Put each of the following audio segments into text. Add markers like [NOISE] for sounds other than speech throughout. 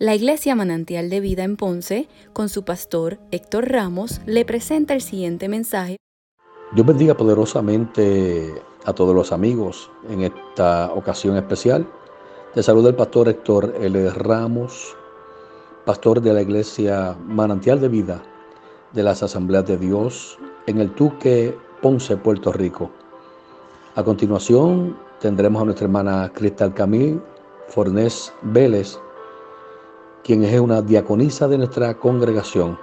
La Iglesia Manantial de Vida en Ponce, con su pastor Héctor Ramos, le presenta el siguiente mensaje. Dios bendiga poderosamente a todos los amigos en esta ocasión especial. Te saluda el pastor Héctor L. Ramos, pastor de la Iglesia Manantial de Vida de las Asambleas de Dios en el Tuque, Ponce, Puerto Rico. A continuación tendremos a nuestra hermana Cristal Camil Fornés Vélez, quien es una diaconisa de nuestra congregación,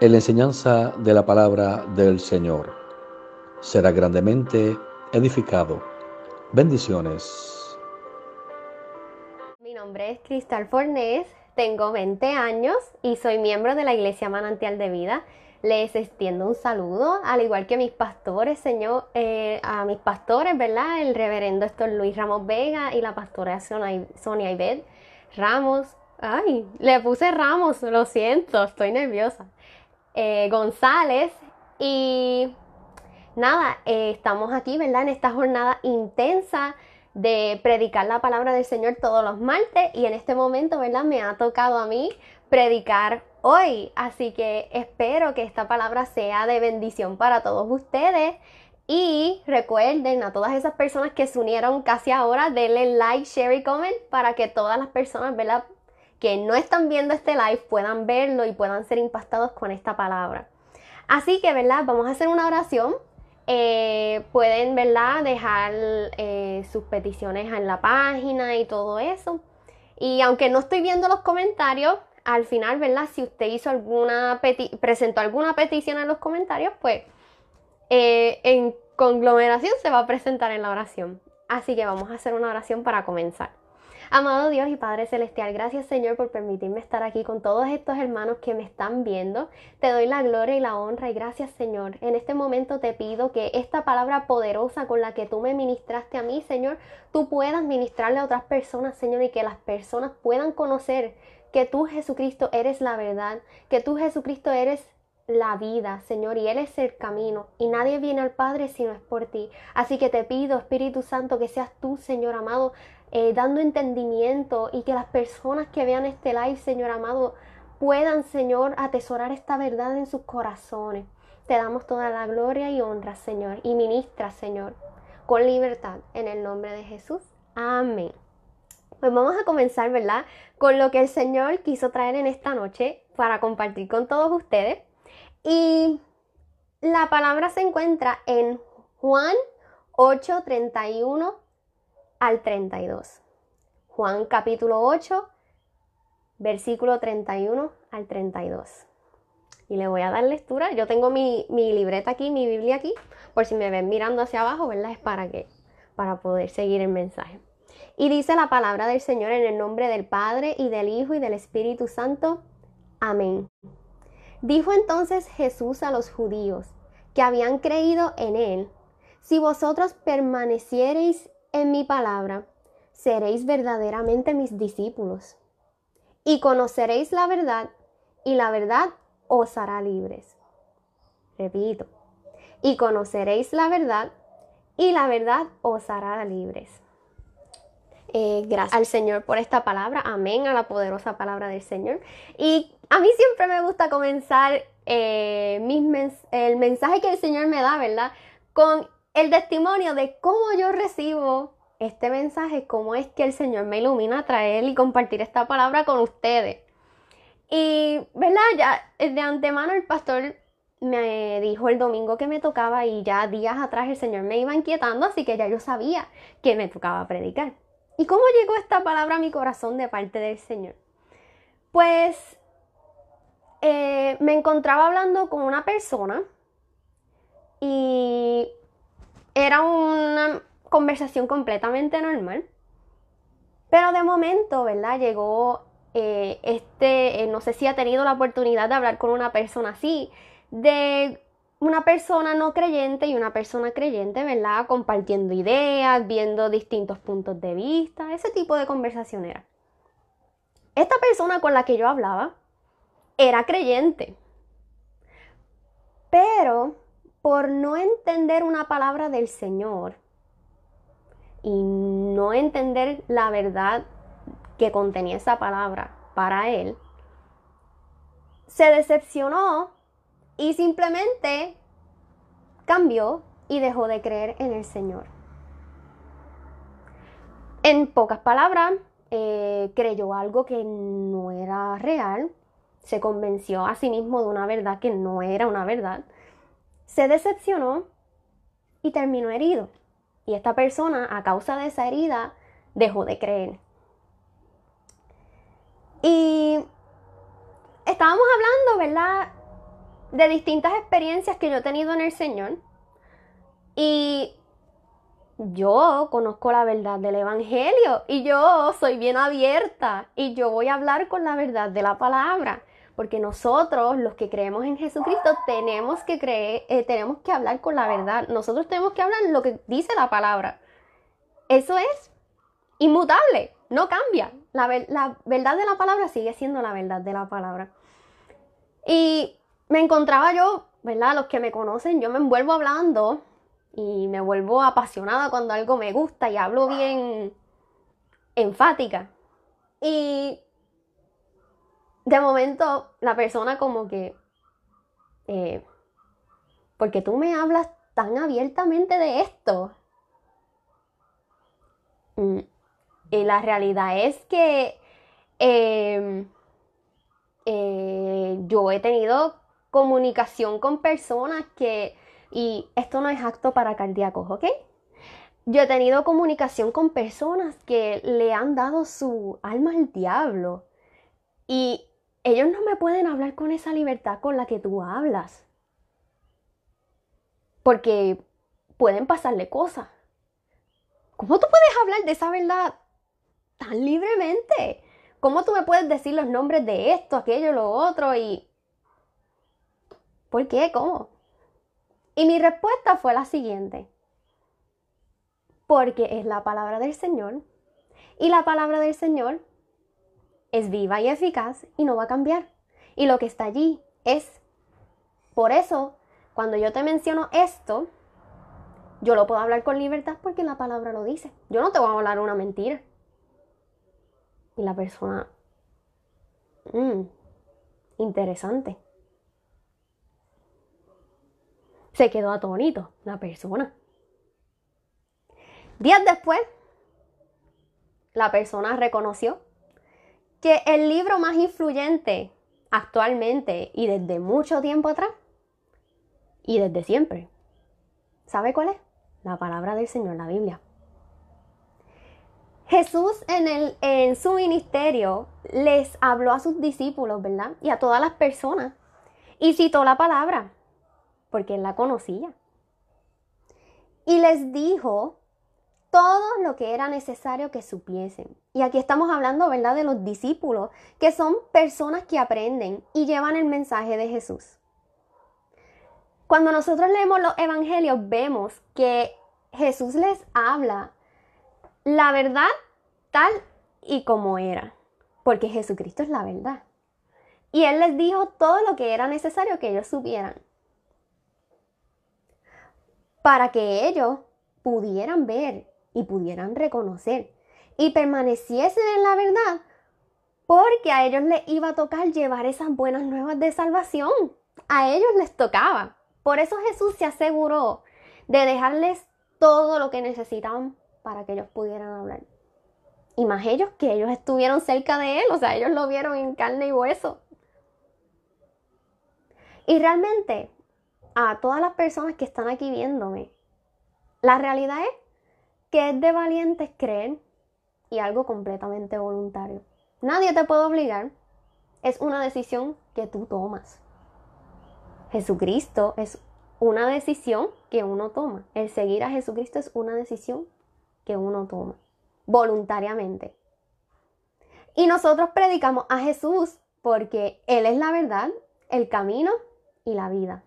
en la enseñanza de la palabra del Señor. Será grandemente edificado. Bendiciones. Mi nombre es Cristal Fornés, tengo 20 años y soy miembro de la Iglesia Manantial de Vida. Les extiendo un saludo, al igual que mis pastores, Señor, eh, a mis pastores, ¿verdad? El reverendo Héctor Luis Ramos Vega y la pastora Sonia Ibed Ramos. Ay, le puse Ramos, lo siento, estoy nerviosa. Eh, González y nada, eh, estamos aquí, ¿verdad? En esta jornada intensa de predicar la palabra del Señor todos los martes y en este momento, ¿verdad? Me ha tocado a mí predicar hoy. Así que espero que esta palabra sea de bendición para todos ustedes. Y recuerden a todas esas personas que se unieron casi ahora, denle like, share y comment para que todas las personas, ¿verdad? Que no están viendo este live puedan verlo y puedan ser impactados con esta palabra. Así que, ¿verdad? Vamos a hacer una oración eh, pueden, ¿verdad? Dejar eh, sus peticiones en la página y todo eso. Y aunque no estoy viendo los comentarios, al final, ¿verdad? Si usted hizo alguna presentó alguna petición en los comentarios, pues eh, en conglomeración se va a presentar en la oración. Así que vamos a hacer una oración para comenzar. Amado Dios y Padre Celestial, gracias Señor por permitirme estar aquí con todos estos hermanos que me están viendo. Te doy la gloria y la honra y gracias Señor. En este momento te pido que esta palabra poderosa con la que tú me ministraste a mí, Señor, tú puedas ministrarle a otras personas, Señor, y que las personas puedan conocer que tú Jesucristo eres la verdad, que tú Jesucristo eres la vida, Señor, y Él es el camino, y nadie viene al Padre si no es por ti. Así que te pido, Espíritu Santo, que seas tú, Señor amado, eh, dando entendimiento y que las personas que vean este live, Señor amado, puedan, Señor, atesorar esta verdad en sus corazones. Te damos toda la gloria y honra, Señor, y ministra, Señor, con libertad, en el nombre de Jesús. Amén. Pues vamos a comenzar, ¿verdad? Con lo que el Señor quiso traer en esta noche para compartir con todos ustedes. Y la palabra se encuentra en Juan 8:31 al 32. Juan capítulo 8, versículo 31 al 32. Y le voy a dar lectura. Yo tengo mi, mi, libreta aquí, mi Biblia aquí, por si me ven mirando hacia abajo, ¿verdad? Es para que, para poder seguir el mensaje. Y dice la palabra del Señor en el nombre del Padre y del Hijo y del Espíritu Santo. Amén. Dijo entonces Jesús a los judíos que habían creído en él, si vosotros permaneciereis en mi palabra, seréis verdaderamente mis discípulos. Y conoceréis la verdad, y la verdad os hará libres. Repito, y conoceréis la verdad, y la verdad os hará libres. Eh, gracias al Señor por esta palabra. Amén a la poderosa palabra del Señor. Y a mí siempre me gusta comenzar eh, el mensaje que el Señor me da, ¿verdad? Con el testimonio de cómo yo recibo este mensaje, cómo es que el Señor me ilumina a traer y compartir esta palabra con ustedes. Y, ¿verdad? Ya de antemano el pastor me dijo el domingo que me tocaba y ya días atrás el Señor me iba inquietando, así que ya yo sabía que me tocaba predicar. ¿Y cómo llegó esta palabra a mi corazón de parte del Señor? Pues eh, me encontraba hablando con una persona y era una conversación completamente normal. Pero de momento, ¿verdad? Llegó eh, este, eh, no sé si ha tenido la oportunidad de hablar con una persona así, de una persona no creyente y una persona creyente, ¿verdad? Compartiendo ideas, viendo distintos puntos de vista, ese tipo de conversación era. Esta persona con la que yo hablaba era creyente, pero por no entender una palabra del Señor y no entender la verdad que contenía esa palabra, para él, se decepcionó y simplemente cambió y dejó de creer en el Señor. En pocas palabras, eh, creyó algo que no era real, se convenció a sí mismo de una verdad que no era una verdad, se decepcionó y terminó herido. Y esta persona, a causa de esa herida, dejó de creer. Y estábamos hablando, ¿verdad? De distintas experiencias que yo he tenido en el Señor. Y yo conozco la verdad del Evangelio y yo soy bien abierta y yo voy a hablar con la verdad de la palabra. Porque nosotros, los que creemos en Jesucristo, tenemos que creer, eh, tenemos que hablar con la verdad. Nosotros tenemos que hablar lo que dice la palabra. Eso es inmutable, no cambia. La, verdad de la palabra sigue siendo la verdad de la palabra. Y me encontraba yo, ¿verdad? Los que me conocen, yo me envuelvo hablando y me vuelvo apasionada cuando algo me gusta y hablo bien enfática. Y de momento la persona como que, eh, porque tú me hablas tan abiertamente de esto. Mm, y la realidad es que em, eh, yo he tenido comunicación con personas que, y esto no es acto para cardíacos, ¿ok? Yo he tenido comunicación con personas que le han dado su alma al diablo. Y ellos no me pueden hablar con esa libertad con la que tú hablas. Porque pueden pasarle cosas. ¿Cómo tú puedes hablar de esa verdad tan libremente? ¿Cómo tú me puedes decir los nombres de esto, aquello, lo otro y... ¿Por qué? ¿Cómo? Y mi respuesta fue la siguiente. Porque es la palabra del Señor. Y la palabra del Señor es viva y eficaz y no va a cambiar. Y lo que está allí es, por eso, cuando yo te menciono esto, yo lo puedo hablar con libertad porque la palabra lo dice. Yo no te voy a hablar una mentira. Y la persona, mmm, interesante. Se quedó atónito la persona. Días después, la persona reconoció que el libro más influyente actualmente y desde mucho tiempo atrás y desde siempre, ¿sabe cuál es? La palabra del Señor, la Biblia. Jesús en, el, en su ministerio les habló a sus discípulos, ¿verdad? Y a todas las personas. Y citó la palabra, porque él la conocía. Y les dijo todo lo que era necesario que supiesen. Y aquí estamos hablando, ¿verdad?, de los discípulos, que son personas que aprenden y llevan el mensaje de Jesús. Cuando nosotros leemos los evangelios, vemos que Jesús les habla la verdad tal y como era, porque Jesucristo es la verdad. Y Él les dijo todo lo que era necesario que ellos supieran, para que ellos pudieran ver y pudieran reconocer y permaneciesen en la verdad, porque a ellos les iba a tocar llevar esas buenas nuevas de salvación. A ellos les tocaba. Por eso Jesús se aseguró de dejarles todo lo que necesitaban para que ellos pudieran hablar. Y más ellos que ellos estuvieron cerca de Él, o sea, ellos lo vieron en carne y hueso. Y realmente, a todas las personas que están aquí viéndome, la realidad es que es de valientes creer y algo completamente voluntario. Nadie te puede obligar. Es una decisión que tú tomas. Jesucristo es una decisión que uno toma. El seguir a Jesucristo es una decisión que uno toma voluntariamente. Y nosotros predicamos a Jesús porque Él es la verdad, el camino y la vida.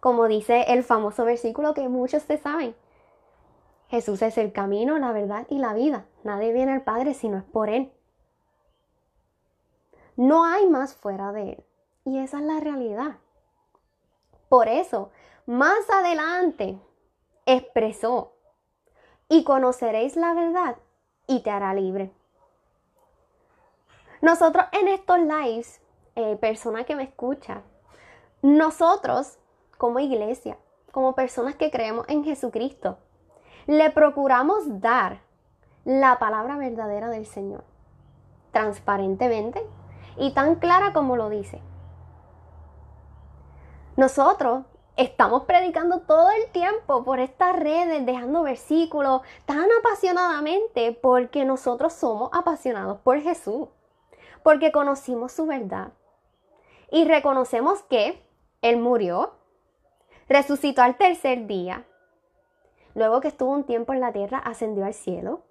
Como dice el famoso versículo que muchos te saben. Jesús es el camino, la verdad y la vida. Nadie viene al Padre si no es por Él. No hay más fuera de Él. Y esa es la realidad. Por eso, más adelante, expresó, y conoceréis la verdad y te hará libre. Nosotros en estos lives, eh, persona que me escucha, nosotros como iglesia, como personas que creemos en Jesucristo, le procuramos dar la palabra verdadera del Señor, transparentemente y tan clara como lo dice. Nosotros estamos predicando todo el tiempo por estas redes, dejando versículos tan apasionadamente porque nosotros somos apasionados por Jesús, porque conocimos su verdad y reconocemos que Él murió, resucitó al tercer día, luego que estuvo un tiempo en la tierra, ascendió al cielo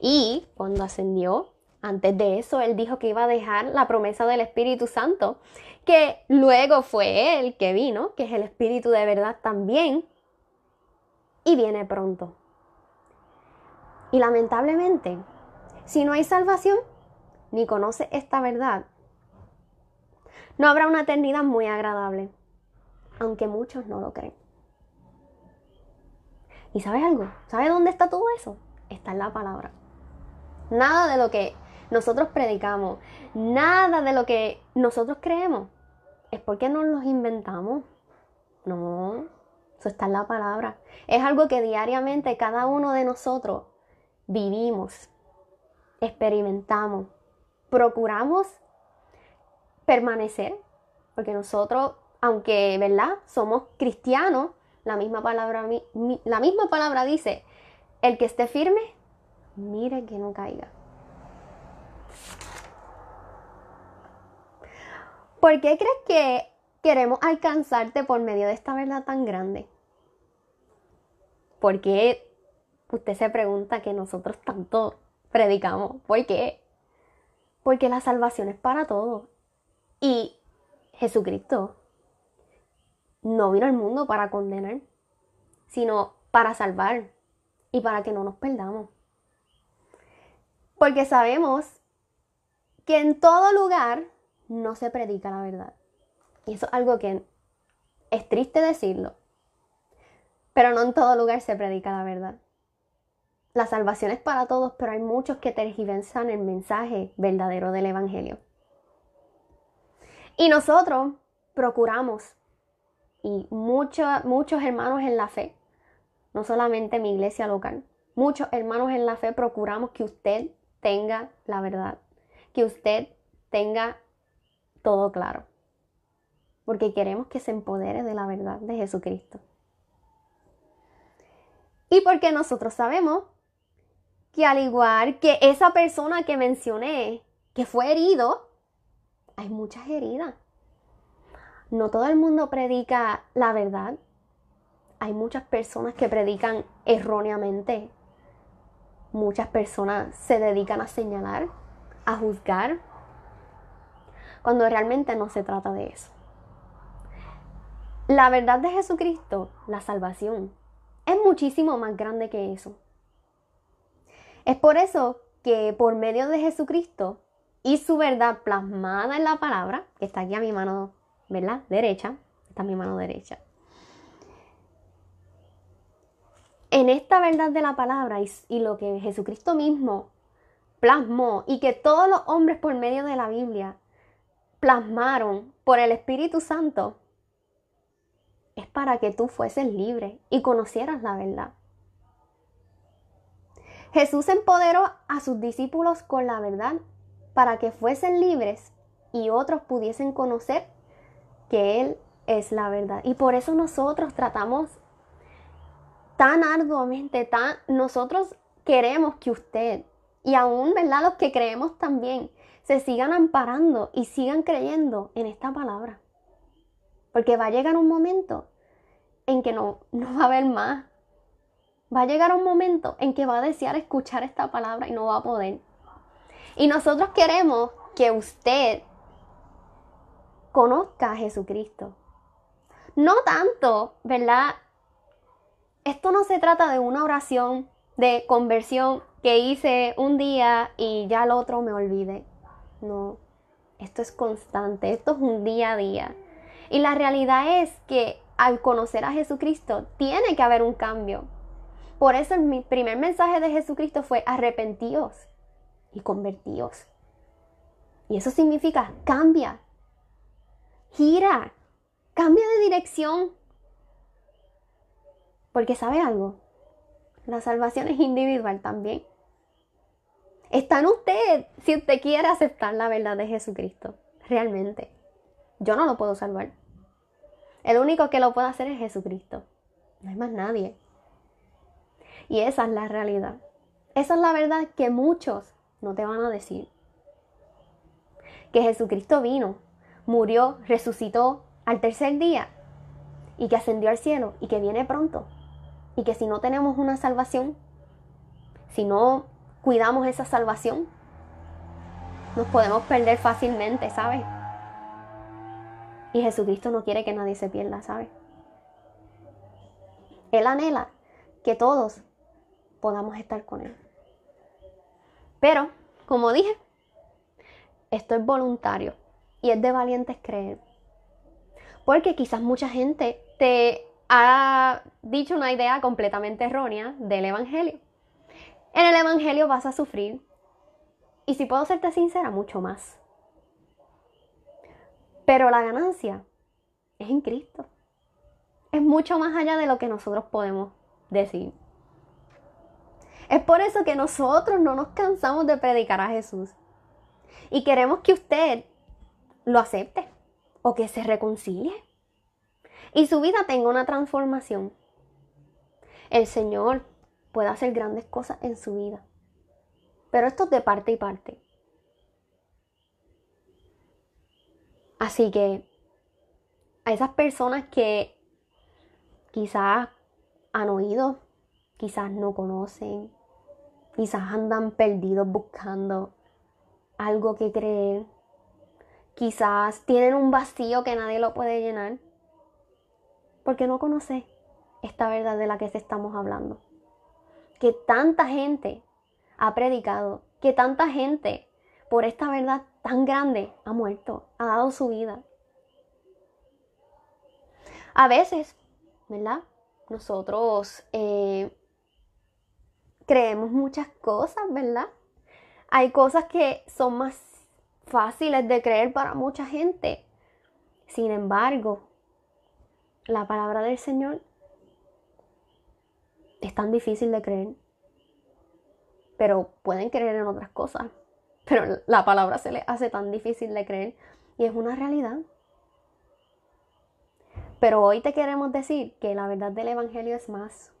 y cuando ascendió, antes de eso, Él dijo que iba a dejar la promesa del Espíritu Santo que luego fue Él que vino, que es el Espíritu de verdad también, y viene pronto. Y lamentablemente, si no hay salvación, ni conoce esta verdad, no habrá una eternidad muy agradable, aunque muchos no lo creen. ¿Y sabes algo? ¿Sabes dónde está todo eso? Está en la palabra. Nada de lo que nosotros predicamos, nada de lo que nosotros creemos es porque nos los inventamos. No, eso está en la palabra. Es algo que diariamente cada uno de nosotros vivimos, experimentamos, procuramos permanecer, porque nosotros, aunque, ¿verdad? Somos cristianos, la misma palabra, la misma palabra dice, el que esté firme, mire que no caiga. ¿Por qué crees que queremos alcanzarte por medio de esta verdad tan grande? ¿Por qué usted se pregunta que nosotros tanto predicamos? ¿Por qué? Porque la salvación es para todos. Y Jesucristo no vino al mundo para condenar, sino para salvar y para que no nos perdamos. Porque sabemos que en todo lugar no se predica la verdad. Y eso es algo que es triste decirlo, pero no en todo lugar se predica la verdad. La salvación es para todos, pero hay muchos que tergiversan el mensaje verdadero del Evangelio. Y nosotros procuramos, y muchos hermanos en la fe, no solamente mi iglesia local, muchos hermanos en la fe procuramos que usted tenga la verdad, que usted tenga todo claro. Porque queremos que se empodere de la verdad de Jesucristo. Y porque nosotros sabemos que al igual que esa persona que mencioné, que fue herido, hay muchas heridas. No todo el mundo predica la verdad. Hay muchas personas que predican erróneamente. Muchas personas se dedican a señalar, a juzgar, cuando realmente no se trata de eso. La verdad de Jesucristo, la salvación, es muchísimo más grande que eso. Es por eso que por medio de Jesucristo y su verdad plasmada en la palabra, que está aquí a mi mano, ¿verdad? Derecha, está a mi mano derecha. En esta verdad de la palabra y, y lo que Jesucristo mismo plasmó y que todos los hombres por medio de la Biblia plasmaron por el Espíritu Santo es para que tú fueses libre y conocieras la verdad. Jesús empoderó a sus discípulos con la verdad para que fuesen libres y otros pudiesen conocer que Él es la verdad. Y por eso nosotros tratamos tan arduamente, tan, nosotros queremos que usted, y aún, ¿verdad? Los que creemos también, se sigan amparando y sigan creyendo en esta palabra. Porque va a llegar un momento en que no, no va a haber más. Va a llegar un momento en que va a desear escuchar esta palabra y no va a poder. Y nosotros queremos que usted conozca a Jesucristo. No tanto, ¿verdad? Esto no se trata de una oración de conversión que hice un día y ya el otro me olvide. No, esto es constante, esto es un día a día. Y la realidad es que al conocer a Jesucristo tiene que haber un cambio. Por eso mi primer mensaje de Jesucristo fue arrepentíos y convertíos. Y eso significa cambia, gira, cambia de dirección. Porque sabe algo, la salvación es individual también. Está en usted si usted quiere aceptar la verdad de Jesucristo, realmente. Yo no lo puedo salvar. El único que lo puede hacer es Jesucristo. No hay más nadie. Y esa es la realidad. Esa es la verdad que muchos no te van a decir. Que Jesucristo vino, murió, resucitó al tercer día y que ascendió al cielo y que viene pronto. Y que si no tenemos una salvación, si no cuidamos esa salvación, nos podemos perder fácilmente, ¿sabes? Y Jesucristo no quiere que nadie se pierda, ¿sabes? Él anhela que todos podamos estar con Él. Pero, como dije, esto es voluntario y es de valientes creer. Porque quizás mucha gente te ha dicho una idea completamente errónea del Evangelio. En el Evangelio vas a sufrir. Y si puedo serte sincera, mucho más. Pero la ganancia es en Cristo. Es mucho más allá de lo que nosotros podemos decir. Es por eso que nosotros no nos cansamos de predicar a Jesús. Y queremos que usted lo acepte o que se reconcilie. Y su vida tenga una transformación. El Señor puede hacer grandes cosas en su vida. Pero esto es de parte y parte. Así que a esas personas que quizás han oído, quizás no conocen, quizás andan perdidos buscando algo que creer, quizás tienen un vacío que nadie lo puede llenar, porque no conoce esta verdad de la que estamos hablando. Que tanta gente ha predicado, que tanta gente por esta verdad tan grande ha muerto, ha dado su vida. A veces, ¿verdad? Nosotros eh, creemos muchas cosas, ¿verdad? Hay cosas que son más fáciles de creer para mucha gente. Sin embargo, la palabra del Señor es tan difícil de creer. Pero pueden creer en otras cosas. Pero la palabra se le hace tan difícil de creer y es una realidad. Pero hoy te queremos decir que la verdad del Evangelio es más.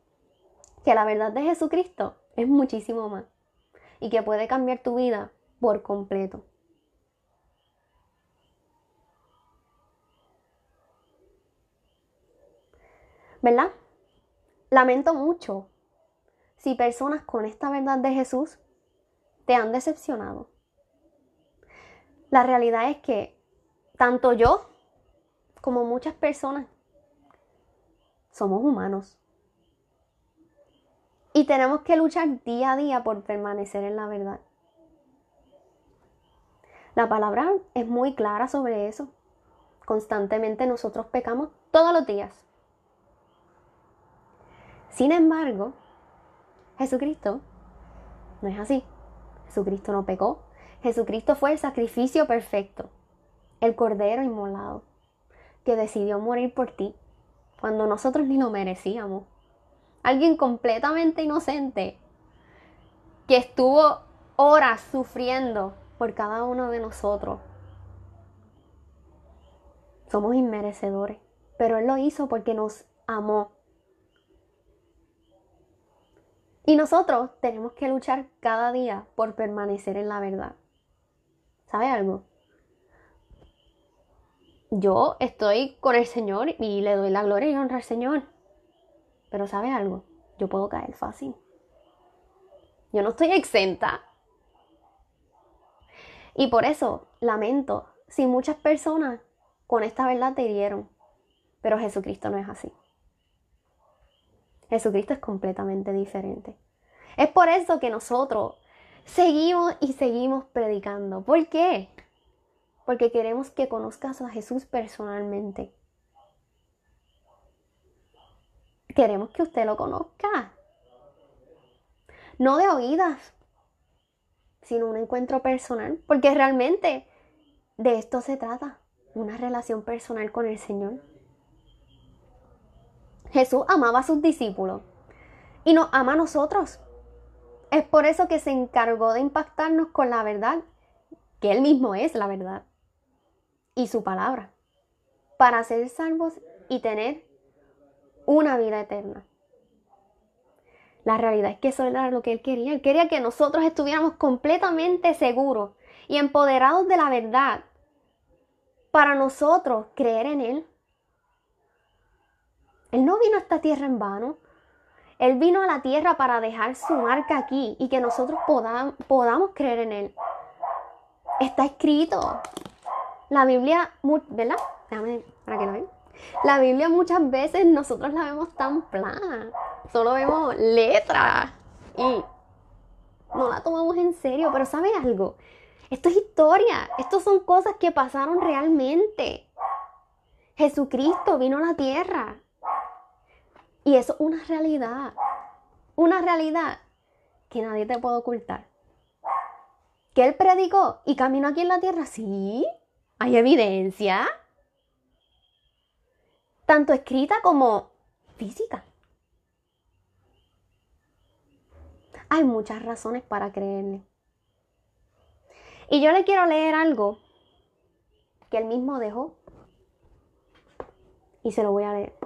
Que la verdad de Jesucristo es muchísimo más. Y que puede cambiar tu vida por completo. ¿Verdad? Lamento mucho si personas con esta verdad de Jesús te han decepcionado. La realidad es que tanto yo como muchas personas somos humanos. Y tenemos que luchar día a día por permanecer en la verdad. La palabra es muy clara sobre eso. Constantemente nosotros pecamos todos los días. Sin embargo, Jesucristo no es así. Jesucristo no pecó, Jesucristo fue el sacrificio perfecto, el cordero inmolado, que decidió morir por ti cuando nosotros ni lo merecíamos. Alguien completamente inocente que estuvo horas sufriendo por cada uno de nosotros. Somos inmerecedores, pero Él lo hizo porque nos amó. Y nosotros tenemos que luchar cada día por permanecer en la verdad. ¿Sabe algo? Yo estoy con el Señor y le doy la gloria y honra al Señor. Pero ¿sabe algo? Yo puedo caer fácil. Yo no estoy exenta. Y por eso lamento si muchas personas con esta verdad te hirieron. Pero Jesucristo no es así. Jesucristo es completamente diferente. Es por eso que nosotros seguimos y seguimos predicando. ¿Por qué? Porque queremos que conozcas a Jesús personalmente. Queremos que usted lo conozca. No de oídas, sino un encuentro personal. Porque realmente de esto se trata, una relación personal con el Señor. Jesús amaba a sus discípulos y nos ama a nosotros. Es por eso que se encargó de impactarnos con la verdad, que Él mismo es la verdad, y su palabra, para ser salvos y tener una vida eterna. La realidad es que eso era lo que Él quería. Él quería que nosotros estuviéramos completamente seguros y empoderados de la verdad para nosotros creer en Él. Él no vino a esta tierra en vano. Él vino a la tierra para dejar su marca aquí y que nosotros podamos, creer en Él. Está escrito. La Biblia, ¿verdad? Déjame para que lo vean. La Biblia muchas veces nosotros la vemos tan plana. Solo vemos letras y no la tomamos en serio. Pero ¿sabe algo? Esto es historia. Esto son cosas que pasaron realmente. Jesucristo vino a la tierra y eso es una realidad. Una realidad que nadie te puede ocultar. Que él predicó y caminó aquí en la tierra, sí. Hay evidencia. Tanto escrita como física. Hay muchas razones para creerle. Y yo le quiero leer algo que él mismo dejó. Y se lo voy a leer.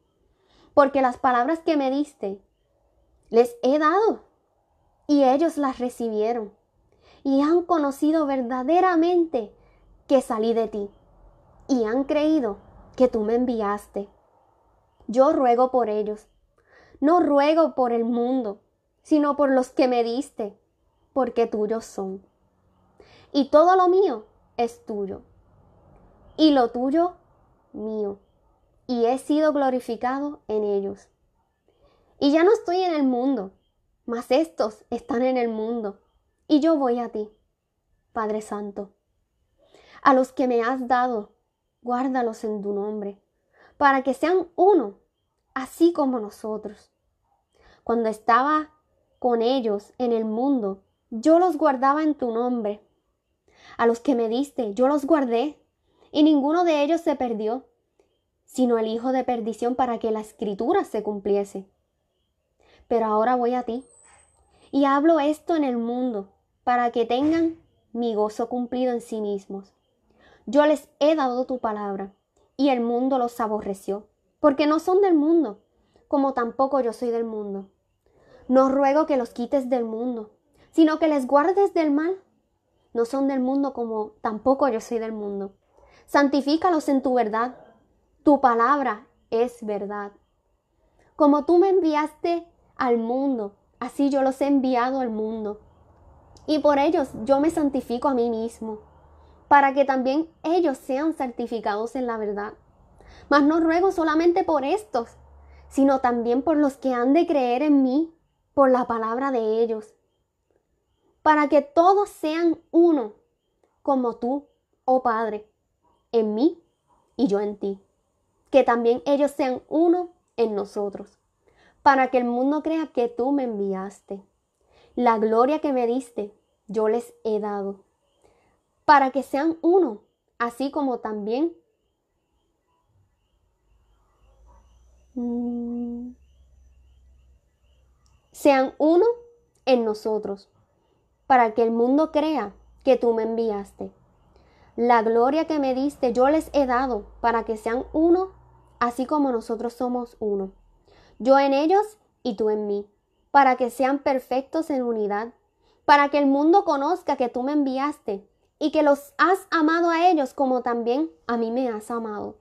porque las palabras que me diste les he dado y ellos las recibieron y han conocido verdaderamente que salí de ti y han creído que tú me enviaste. Yo ruego por ellos, no ruego por el mundo, sino por los que me diste, porque tuyos son. Y todo lo mío es tuyo, y lo tuyo mío y he sido glorificado en ellos. Y ya no estoy en el mundo, mas estos están en el mundo, y yo voy a ti, Padre Santo. A los que me has dado, guárdalos en tu nombre, para que sean uno, así como nosotros. Cuando estaba con ellos en el mundo, yo los guardaba en tu nombre. A los que me diste, yo los guardé, y ninguno de ellos se perdió sino el hijo de perdición para que la escritura se cumpliese. Pero ahora voy a ti y hablo esto en el mundo para que tengan mi gozo cumplido en sí mismos. Yo les he dado tu palabra y el mundo los aborreció, porque no son del mundo, como tampoco yo soy del mundo. No ruego que los quites del mundo, sino que les guardes del mal. No son del mundo como tampoco yo soy del mundo. Santifícalos en tu verdad tu palabra es verdad. Como tú me enviaste al mundo, así yo los he enviado al mundo. Y por ellos yo me santifico a mí mismo, para que también ellos sean santificados en la verdad. Mas no ruego solamente por estos, sino también por los que han de creer en mí, por la palabra de ellos, para que todos sean uno, como tú, oh Padre, en mí y yo en ti que también ellos sean uno en nosotros, para que el mundo crea que tú me enviaste. La gloria que me diste, yo les he dado, para que sean uno, así como también sean uno en nosotros, para que el mundo crea que tú me enviaste. La gloria que me diste yo les he dado para que sean uno, así como nosotros somos uno. Yo en ellos y tú en mí, para que sean perfectos en unidad, para que el mundo conozca que tú me enviaste y que los has amado a ellos como también a mí me has amado.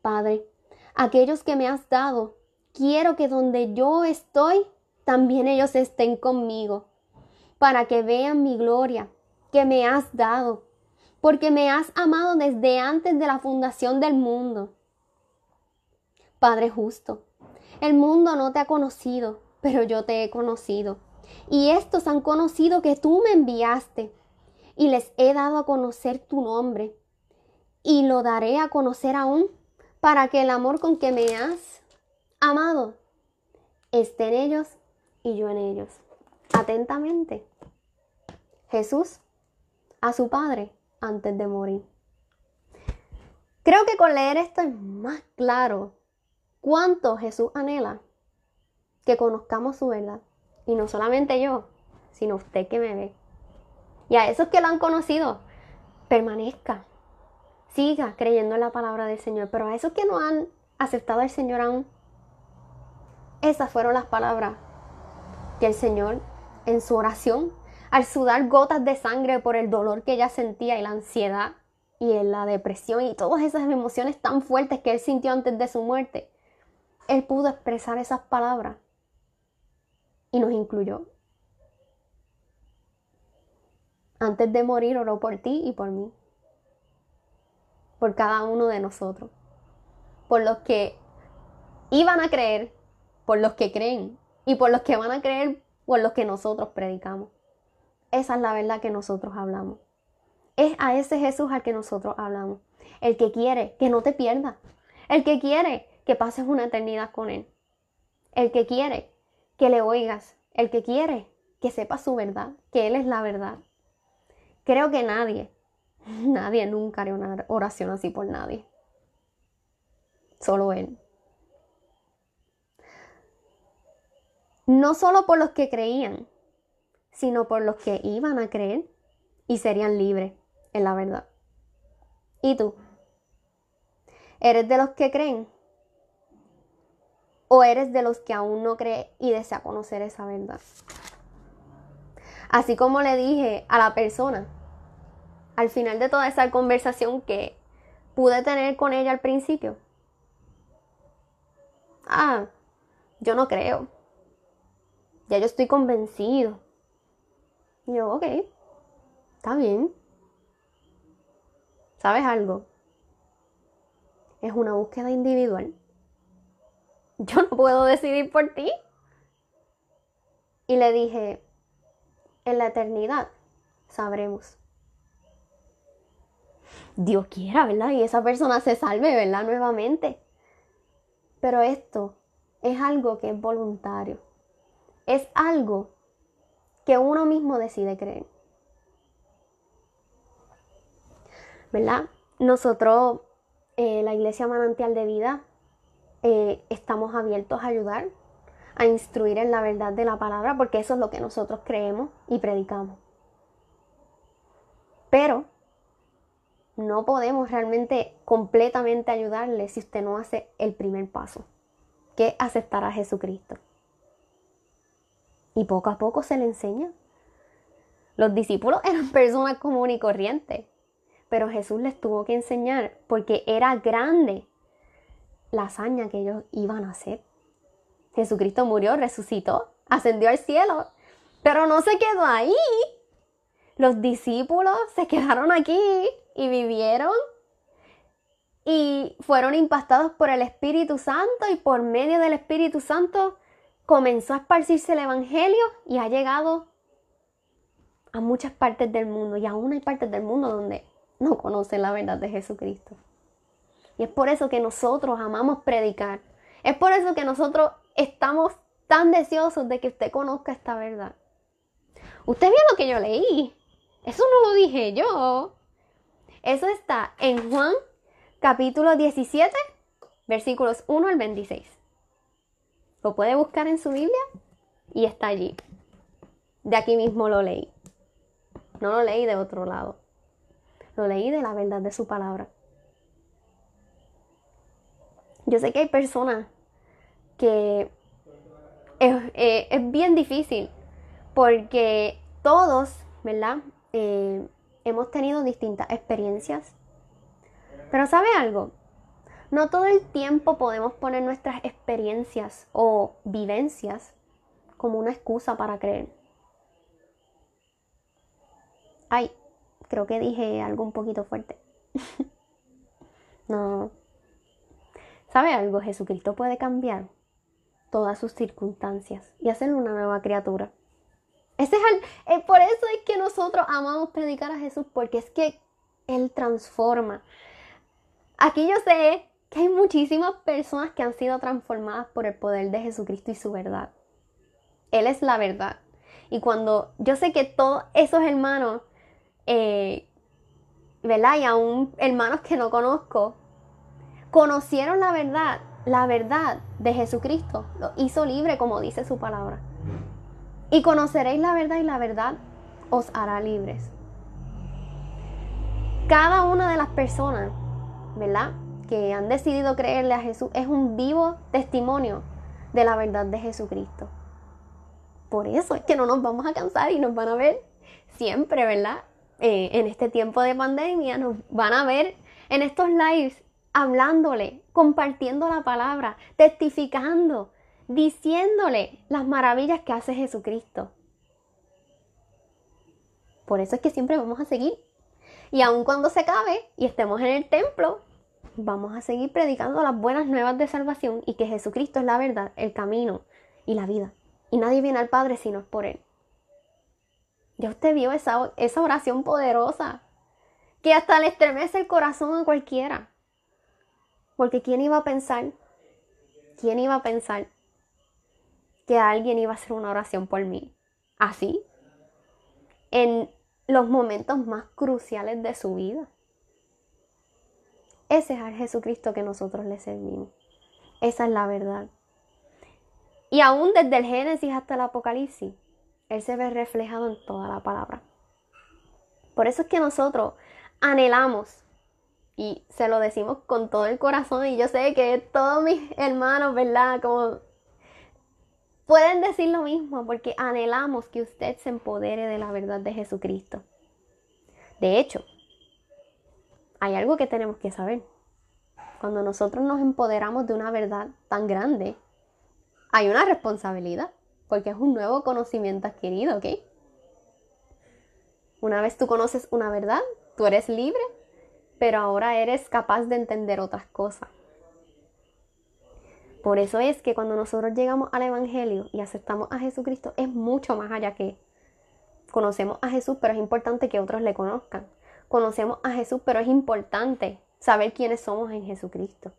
Padre, aquellos que me has dado, quiero que donde yo estoy, también ellos estén conmigo, para que vean mi gloria que me has dado, porque me has amado desde antes de la fundación del mundo. Padre justo, el mundo no te ha conocido, pero yo te he conocido. Y estos han conocido que tú me enviaste y les he dado a conocer tu nombre y lo daré a conocer aún para que el amor con que me has amado esté en ellos y yo en ellos. Atentamente. Jesús a su Padre antes de morir. Creo que con leer esto es más claro cuánto Jesús anhela que conozcamos su verdad. Y no solamente yo, sino usted que me ve. Y a esos que lo han conocido, permanezca, siga creyendo en la palabra del Señor. Pero a esos que no han aceptado al Señor aún, esas fueron las palabras que el Señor en su oración, al sudar gotas de sangre por el dolor que ella sentía y la ansiedad y la depresión y todas esas emociones tan fuertes que él sintió antes de su muerte, él pudo expresar esas palabras y nos incluyó Antes de morir oró por ti y por mí. Por cada uno de nosotros. Por los que iban a creer, por los que creen y por los que van a creer por los que nosotros predicamos. Esa es la verdad que nosotros hablamos. Es a ese Jesús al que nosotros hablamos. El que quiere que no te pierdas. El que quiere que pases una eternidad con Él. El que quiere que le oigas. El que quiere que sepas su verdad, que Él es la verdad. Creo que nadie, [LAUGHS] nadie nunca haría una oración así por nadie. Solo Él. No solo por los que creían, sino por los que iban a creer y serían libres en la verdad. ¿Y tú? ¿Eres de los que creen? ¿O eres de los que aún no creen y desea conocer esa verdad? Así como le dije a la persona al final de toda esa conversación que pude tener con ella al principio. Ah, yo no creo. Ya yo estoy convencido. Y yo, ok, está bien. ¿Sabes algo? Es una búsqueda individual. Yo no puedo decidir por ti. Y le dije, en la eternidad sabremos. Dios quiera, ¿verdad? Y esa persona se salve, ¿verdad? Nuevamente. Pero esto es algo que es voluntario. Es algo que uno mismo decide creer. ¿Verdad? Nosotros, eh, la Iglesia Manantial de Vida, eh, estamos abiertos a ayudar, a instruir en la verdad de la palabra, porque eso es lo que nosotros creemos y predicamos. Pero no podemos realmente completamente ayudarle si usted no hace el primer paso, que es aceptar a Jesucristo. Y poco a poco se le enseña. Los discípulos eran [LAUGHS] personas comunes y corrientes, pero Jesús les tuvo que enseñar porque era grande la hazaña que ellos iban a hacer. Jesucristo murió, resucitó, ascendió al cielo, pero no se quedó ahí. Los discípulos se quedaron aquí y vivieron y fueron impactados por el Espíritu Santo y por medio del Espíritu Santo comenzó a esparcirse el Evangelio y ha llegado a muchas partes del mundo y aún hay partes del mundo donde no conocen la verdad de Jesucristo. Y es por eso que nosotros amamos predicar. Es por eso que nosotros estamos tan deseosos de que usted conozca esta verdad. Usted vio lo que yo leí. Eso no lo dije yo. Eso está en Juan capítulo 17, versículos 1 al 26. Lo puede buscar en su Biblia y está allí. De aquí mismo lo leí. No lo leí de otro lado. Lo leí de la verdad de su palabra. Yo sé que hay personas que es, eh, es bien difícil porque todos, ¿verdad? Eh, hemos tenido distintas experiencias. Pero ¿sabe algo? No todo el tiempo podemos poner nuestras experiencias o vivencias como una excusa para creer. Ay, creo que dije algo un poquito fuerte. [LAUGHS] no. ¿Sabe algo? Jesucristo puede cambiar todas sus circunstancias y hacerle una nueva criatura. Ese es el, eh, por eso es que nosotros amamos predicar a Jesús, porque es que Él transforma. Aquí yo sé que hay muchísimas personas que han sido transformadas por el poder de Jesucristo y su verdad. Él es la verdad. Y cuando yo sé que todos esos hermanos, eh, ¿verdad? Y aún hermanos que no conozco, conocieron la verdad, la verdad de Jesucristo, lo hizo libre como dice su palabra. Y conoceréis la verdad y la verdad os hará libres. Cada una de las personas, ¿verdad? Que han decidido creerle a Jesús es un vivo testimonio de la verdad de Jesucristo. Por eso es que no nos vamos a cansar y nos van a ver siempre, ¿verdad? Eh, en este tiempo de pandemia nos van a ver en estos lives hablándole, compartiendo la palabra, testificando, diciéndole las maravillas que hace Jesucristo. Por eso es que siempre vamos a seguir. Y aun cuando se acabe y estemos en el templo, vamos a seguir predicando las buenas nuevas de salvación y que Jesucristo es la verdad, el camino y la vida. Y nadie viene al Padre si no es por Él. Ya usted vio esa, esa oración poderosa que hasta le estremece el corazón a cualquiera. Porque ¿quién iba a pensar? ¿Quién iba a pensar que alguien iba a hacer una oración por mí. Así. En los momentos más cruciales de su vida. Ese es el Jesucristo que nosotros le servimos. Esa es la verdad. Y aún desde el Génesis hasta el Apocalipsis, Él se ve reflejado en toda la palabra. Por eso es que nosotros anhelamos, y se lo decimos con todo el corazón, y yo sé que todos mis [LAUGHS] hermanos, ¿verdad? Como pueden decir lo mismo porque anhelamos que usted se empodere de la verdad de Jesucristo. De hecho, hay algo que tenemos que saber. Cuando nosotros nos empoderamos de una verdad tan grande, hay una responsabilidad, porque es un nuevo conocimiento adquirido, ¿ok? Una vez tú conoces una verdad, tú eres libre, pero ahora eres capaz de entender otras cosas. Por eso es que cuando nosotros llegamos al Evangelio y aceptamos a Jesucristo, es mucho más allá que conocemos a Jesús, pero es importante que otros le conozcan. Conocemos a Jesús, pero es importante saber quiénes somos en Jesucristo.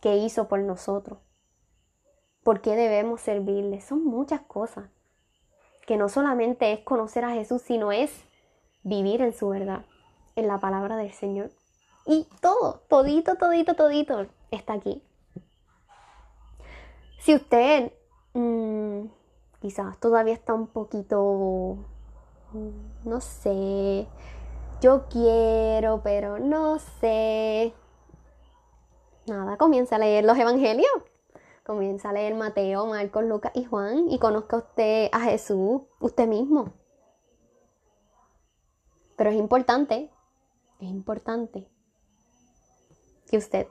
¿Qué hizo por nosotros? ¿Por qué debemos servirle? Son muchas cosas. Que no solamente es conocer a Jesús, sino es vivir en su verdad, en la palabra del Señor. Y todo, todito, todito, todito está aquí. Si usted mm, quizás todavía está un poquito, mm, no sé, yo quiero, pero no sé. Nada, comienza a leer los evangelios. Comienza a leer Mateo, Marcos, Lucas y Juan y conozca usted a Jesús, usted mismo. Pero es importante, es importante que usted,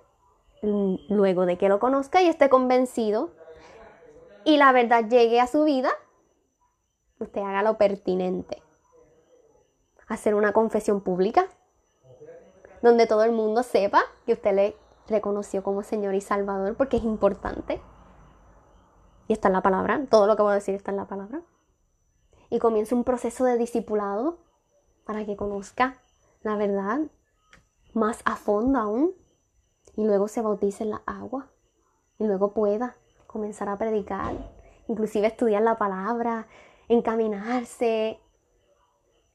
luego de que lo conozca y esté convencido y la verdad llegue a su vida, usted haga lo pertinente. Hacer una confesión pública donde todo el mundo sepa que usted le reconoció como Señor y Salvador porque es importante. Y está en la palabra, todo lo que voy a decir está en la palabra. Y comience un proceso de discipulado para que conozca la verdad más a fondo aún. Y luego se bautice en la agua. Y luego pueda comenzar a predicar, inclusive estudiar la palabra, encaminarse.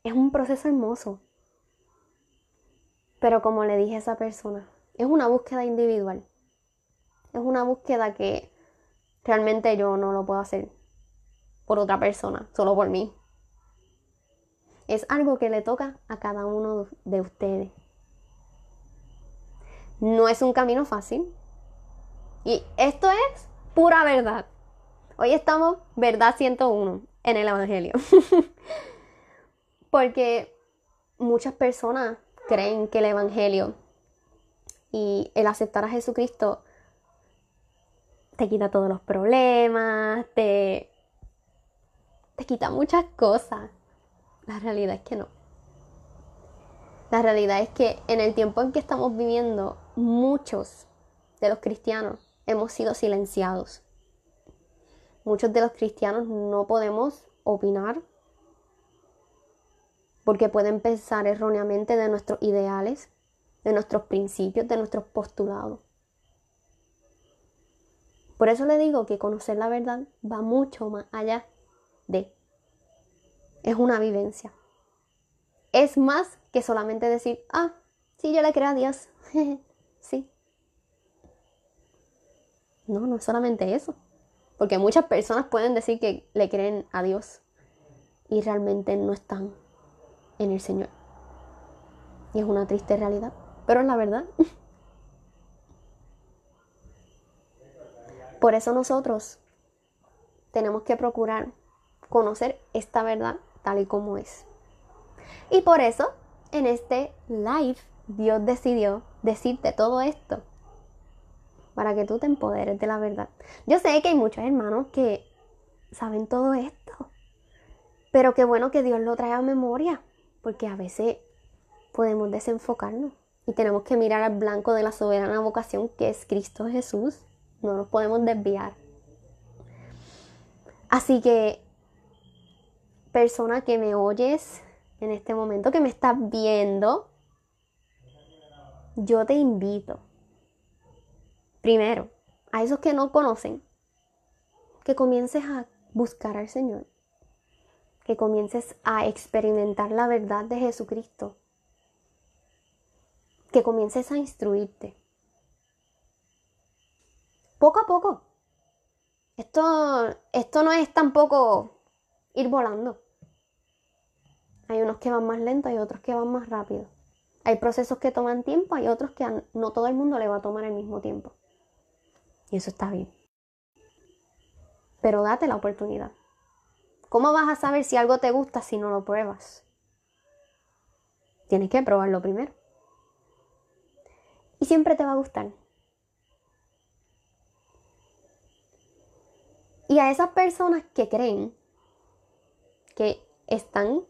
Es un proceso hermoso. Pero como le dije a esa persona, es una búsqueda individual. Es una búsqueda que realmente yo no lo puedo hacer por otra persona, solo por mí. Es algo que le toca a cada uno de ustedes. No es un camino fácil. Y esto es pura verdad. Hoy estamos, verdad 101, en el Evangelio. [LAUGHS] Porque muchas personas creen que el Evangelio y el aceptar a Jesucristo te quita todos los problemas, te, te quita muchas cosas. La realidad es que no. La realidad es que en el tiempo en que estamos viviendo, muchos de los cristianos hemos sido silenciados. Muchos de los cristianos no podemos opinar porque pueden pensar erróneamente de nuestros ideales, de nuestros principios, de nuestros postulados. Por eso le digo que conocer la verdad va mucho más allá de. Es una vivencia. Es más que solamente decir, ah, sí, yo le creo a Dios. [LAUGHS] sí. No, no es solamente eso. Porque muchas personas pueden decir que le creen a Dios y realmente no están en el Señor. Y es una triste realidad, pero es la verdad. [LAUGHS] Por eso nosotros tenemos que procurar conocer esta verdad tal y como es. Y por eso, en este live, Dios decidió decirte todo esto para que tú te empoderes de la verdad. Yo sé que hay muchos hermanos que saben todo esto, pero qué bueno que Dios lo trae a memoria porque a veces podemos desenfocarnos y tenemos que mirar al blanco de la soberana vocación que es Cristo Jesús. No nos podemos desviar. Así que, persona que me oyes en este momento, que me estás viendo, yo te invito, primero, a esos que no conocen, que comiences a buscar al Señor que comiences a experimentar la verdad de Jesucristo, que comiences a instruirte. Poco a poco. Esto, esto no es tampoco ir volando. Hay unos que van más lento, hay otros que van más rápido. Hay procesos que toman tiempo, hay otros que no todo el mundo le va a tomar el mismo tiempo. Y eso está bien. Pero date la oportunidad. ¿Cómo vas a saber si algo te gusta si no lo pruebas? Tienes que probarlo primero. Y siempre te va a gustar. Y a esas personas que creen que están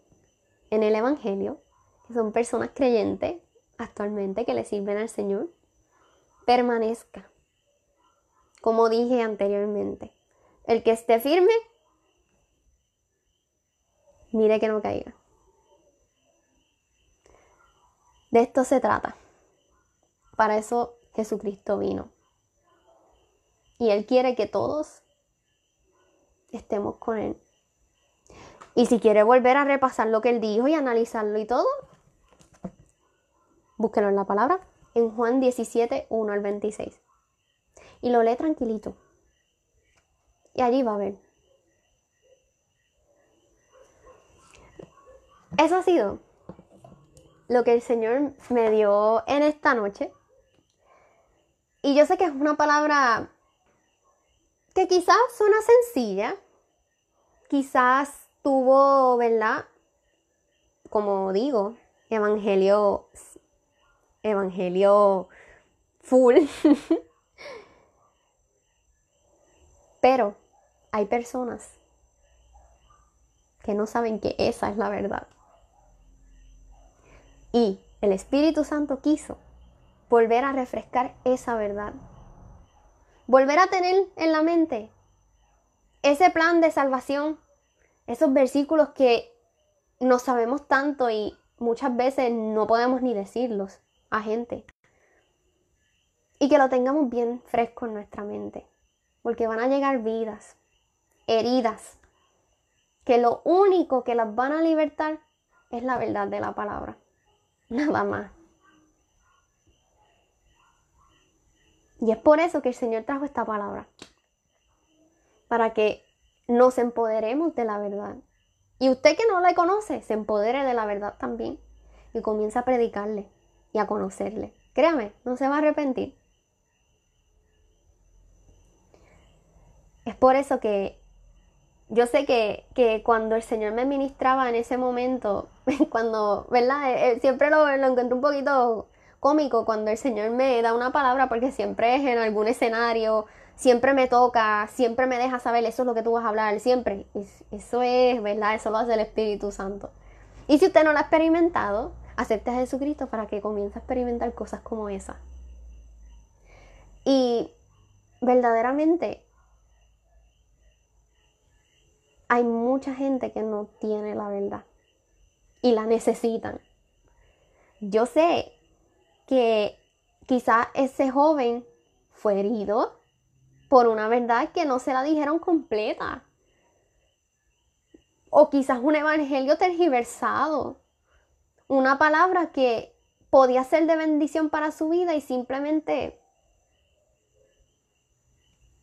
en el Evangelio, que son personas creyentes actualmente que le sirven al Señor, permanezca. Como dije anteriormente, el que esté firme, mire que no caiga. De esto se trata. Para eso Jesucristo vino. Y Él quiere que todos estemos con Él. Y si quiere volver a repasar lo que Él dijo y analizarlo y todo, búsquelo en la palabra, en Juan 17, 1 al 26. Y lo lee tranquilito. Y allí va a ver. Eso ha sido lo que el Señor me dio en esta noche. Y yo sé que es una palabra que quizás suena sencilla, quizás tuvo, ¿verdad? Como digo, evangelio, evangelio full. [LAUGHS] Pero hay personas que no saben que esa es la verdad. Y el Espíritu Santo quiso volver a refrescar esa verdad. Volver a tener en la mente ese plan de salvación, esos versículos que no sabemos tanto y muchas veces no podemos ni decirlos a gente. Y que lo tengamos bien fresco en nuestra mente, porque van a llegar vidas, heridas, que lo único que las van a libertar es la verdad de la palabra. [LAUGHS] Nada más. Y es por eso que el Señor trajo esta palabra. Para que nos empoderemos de la verdad. Y usted que no le conoce, se empodere de la verdad también y comienza a predicarle y a conocerle. Créame, no se va a arrepentir. Es por eso que yo sé que, cuando el Señor me ministraba en ese momento, [LAUGHS] cuando, ¿verdad? Eh, eh, siempre lo, lo encuentro un poquito cómico cuando el Señor me da una palabra porque siempre es en algún escenario, siempre me toca, siempre me deja saber, eso es lo que tú vas a hablar, siempre. Eso es, ¿verdad? Eso lo hace el Espíritu Santo. Y si usted no lo ha experimentado, acepte a Jesucristo para que comience a experimentar cosas como esa. Y verdaderamente hay mucha gente que no tiene la verdad y la necesitan. Yo sé que quizás ese joven fue herido por una verdad que no se la dijeron completa. O quizás un evangelio tergiversado. Una palabra que podía ser de bendición para su vida y simplemente...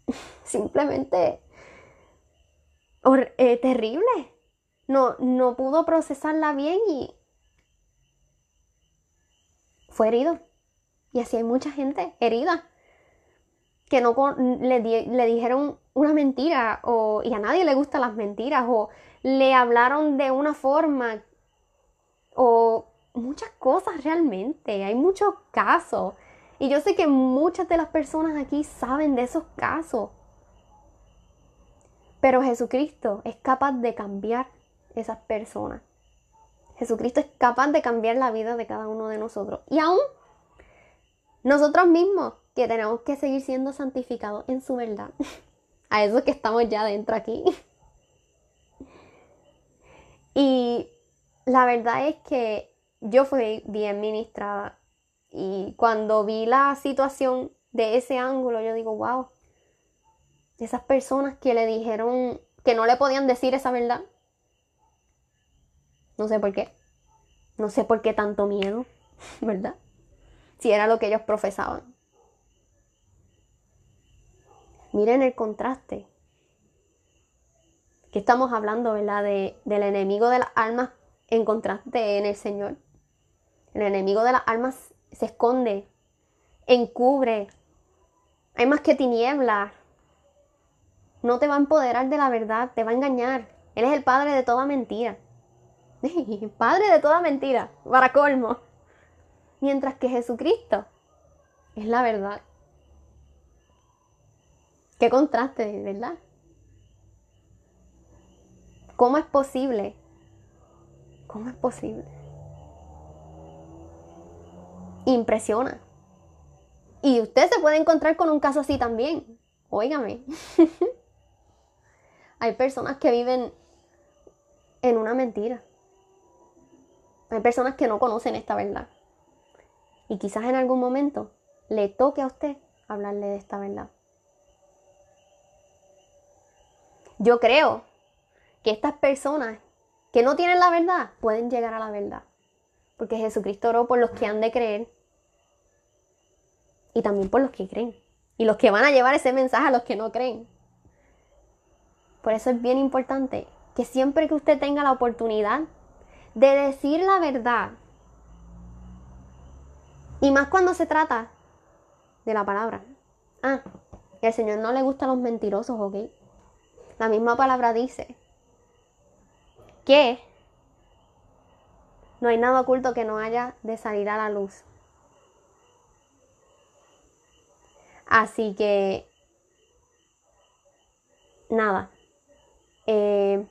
[LAUGHS] simplemente... Eh, terrible. No, no pudo procesarla bien y fue herido. Y así hay mucha gente herida que no le, dijeron una mentira o, y a nadie le gustan las mentiras o le hablaron de una forma o muchas cosas realmente. Hay muchos casos. Y yo sé que muchas de las personas aquí saben de esos casos. Pero Jesucristo es capaz de cambiar esas personas. Jesucristo es capaz de cambiar la vida de cada uno de nosotros. Y aún nosotros mismos, que tenemos que seguir siendo santificados en su verdad. [LAUGHS] A eso que estamos ya dentro aquí. [LAUGHS] Y la verdad es que yo fui bien ministrada. Y cuando vi la situación de ese ángulo, yo digo, wow, esas personas que le dijeron que no le podían decir esa verdad, no sé por qué. No sé por qué tanto miedo, [LAUGHS] ¿verdad? Si era lo que ellos profesaban. Miren el contraste. Que estamos hablando, ¿verdad? De, del enemigo de las almas en contraste en el Señor. El enemigo de las almas se esconde, encubre. Hay más que tinieblas. No te va a empoderar de la verdad, te va a engañar. Él es el padre de toda mentira. [LAUGHS] Padre de toda mentira, para colmo. Mientras que Jesucristo es la verdad. Qué contraste, ¿verdad? ¿Cómo es posible? ¿Cómo es posible? Impresiona. Y usted se puede encontrar con un caso así también. Óigame. [LAUGHS] Hay personas que viven en una mentira. Hay personas que no conocen esta verdad. Y quizás en algún momento le toque a usted hablarle de esta verdad. Yo creo que estas personas que no tienen la verdad pueden llegar a la verdad. Porque Jesucristo oró por los que han de creer y también por los que creen. Y los que van a llevar ese mensaje a los que no creen. Por eso es bien importante que siempre que usted tenga la oportunidad de decir la verdad. Y más cuando se trata de la palabra. Ah, el Señor no le gustan los mentirosos, ¿ok? La misma palabra dice que no hay nada oculto que no haya de salir a la luz. Así que, nada. Eh,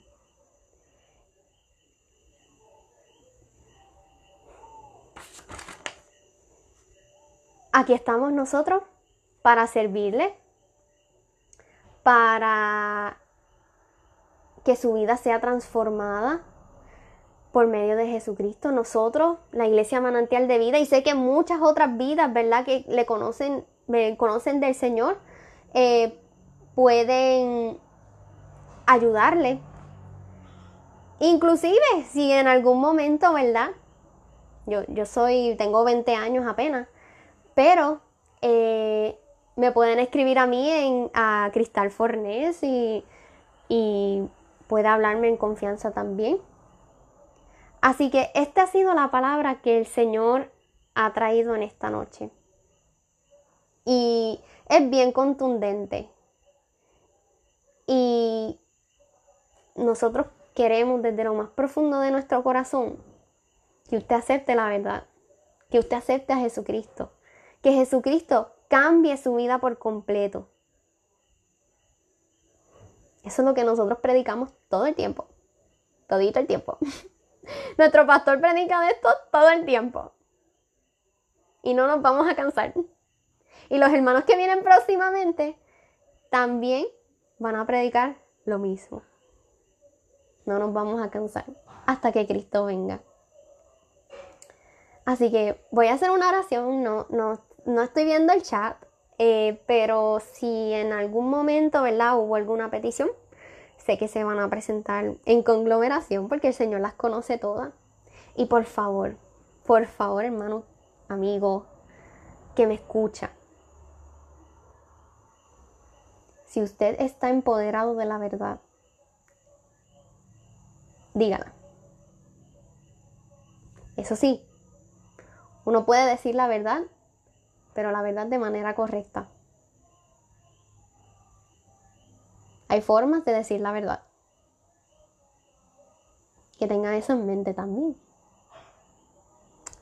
aquí estamos nosotros para servirle, para que su vida sea transformada por medio de Jesucristo. Nosotros, la iglesia manantial de vida, y sé que muchas otras vidas, ¿verdad? Que le conocen, me conocen del Señor, eh, pueden ayudarle. Inclusive si en algún momento, ¿verdad? Yo, yo soy, tengo 20 años apenas. Pero eh, me pueden escribir a mí en a Cristal Fornés y, puede hablarme en confianza también. Así que esta ha sido la palabra que el Señor ha traído en esta noche. Y es bien contundente. Y nosotros queremos desde lo más profundo de nuestro corazón que usted acepte la verdad, que usted acepte a Jesucristo, que Jesucristo cambie su vida por completo. Eso es lo que nosotros predicamos todo el tiempo, todito el tiempo. [LAUGHS] Nuestro pastor predica de esto todo el tiempo. Y no nos vamos a cansar. Y los hermanos que vienen próximamente también van a predicar lo mismo. No nos vamos a cansar hasta que Cristo venga. Así que voy a hacer una oración, no, no, no estoy viendo el chat, eh, pero si en algún momento, ¿verdad? Hubo alguna petición, sé que se van a presentar en conglomeración porque el Señor las conoce todas. Y por favor, por favor, hermano, amigo, que me escucha. Si usted está empoderado de la verdad, dígala. Eso sí, uno puede decir la verdad, pero la verdad de manera correcta. Hay formas de decir la verdad. Que tenga eso en mente también.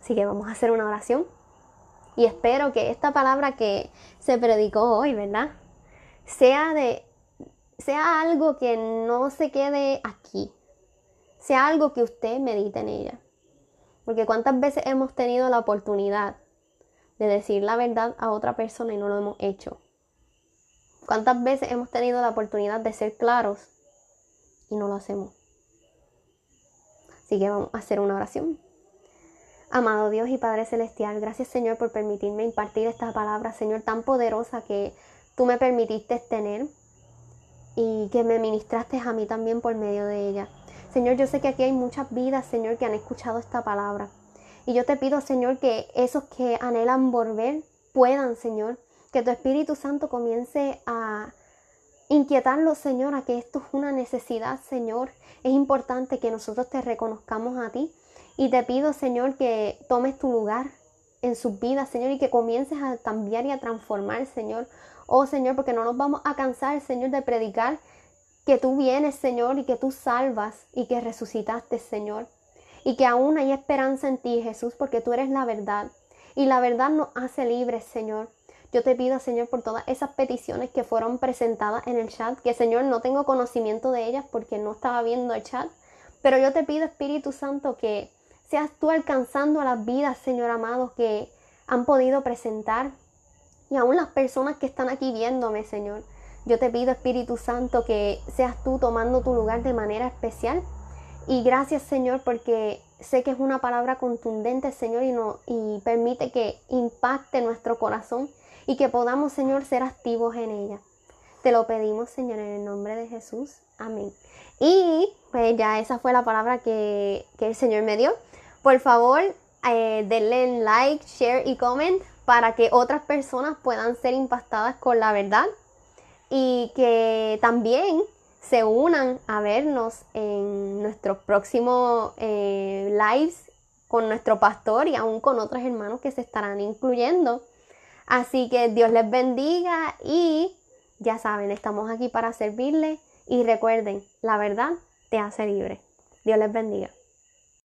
Así que vamos a hacer una oración. Y espero que esta palabra que se predicó hoy, ¿verdad? Sea de sea algo que no se quede aquí. Sea algo que usted medite en ella. Porque cuántas veces hemos tenido la oportunidad de decir la verdad a otra persona y no lo hemos hecho. ¿Cuántas veces hemos tenido la oportunidad de ser claros y no lo hacemos? Así que vamos a hacer una oración. Amado Dios y Padre Celestial, gracias Señor por permitirme impartir esta palabra, Señor, tan poderosa que tú me permitiste tener y que me ministraste a mí también por medio de ella. Señor, yo sé que aquí hay muchas vidas, Señor, que han escuchado esta palabra. Y yo te pido, Señor, que esos que anhelan volver puedan, Señor, que tu Espíritu Santo comience a inquietarlos, Señor, a que esto es una necesidad, Señor. Es importante que nosotros te reconozcamos a ti. Y te pido, Señor, que tomes tu lugar en sus vidas, Señor, y que comiences a cambiar y a transformar, Señor. Oh, Señor, porque no nos vamos a cansar, Señor, de predicar que tú vienes, Señor, y que tú salvas y que resucitaste, Señor. Y que aún hay esperanza en ti, Jesús, porque tú eres la verdad. Y la verdad nos hace libres, Señor. Yo te pido, Señor, por todas esas peticiones que fueron presentadas en el chat, que, Señor, no tengo conocimiento de ellas porque no estaba viendo el chat. Pero yo te pido, Espíritu Santo, que seas tú alcanzando a las vidas, Señor amado, que han podido presentar. Y aún las personas que están aquí viéndome, Señor. Yo te pido, Espíritu Santo, que seas tú tomando tu lugar de manera especial. Y gracias, Señor, porque sé que es una palabra contundente, Señor, y, permite que impacte nuestro corazón y que podamos, Señor, ser activos en ella. Te lo pedimos, Señor, en el nombre de Jesús. Amén. Y pues ya esa fue la palabra que, el Señor me dio. Por favor, eh, denle like, share y comment para que otras personas puedan ser impactadas con la verdad y que también se unan a vernos en nuestros próximos eh, lives con nuestro pastor y aún con otros hermanos que se estarán incluyendo. Así que Dios les bendiga y ya saben, estamos aquí para servirles y recuerden, la verdad te hace libre. Dios les bendiga.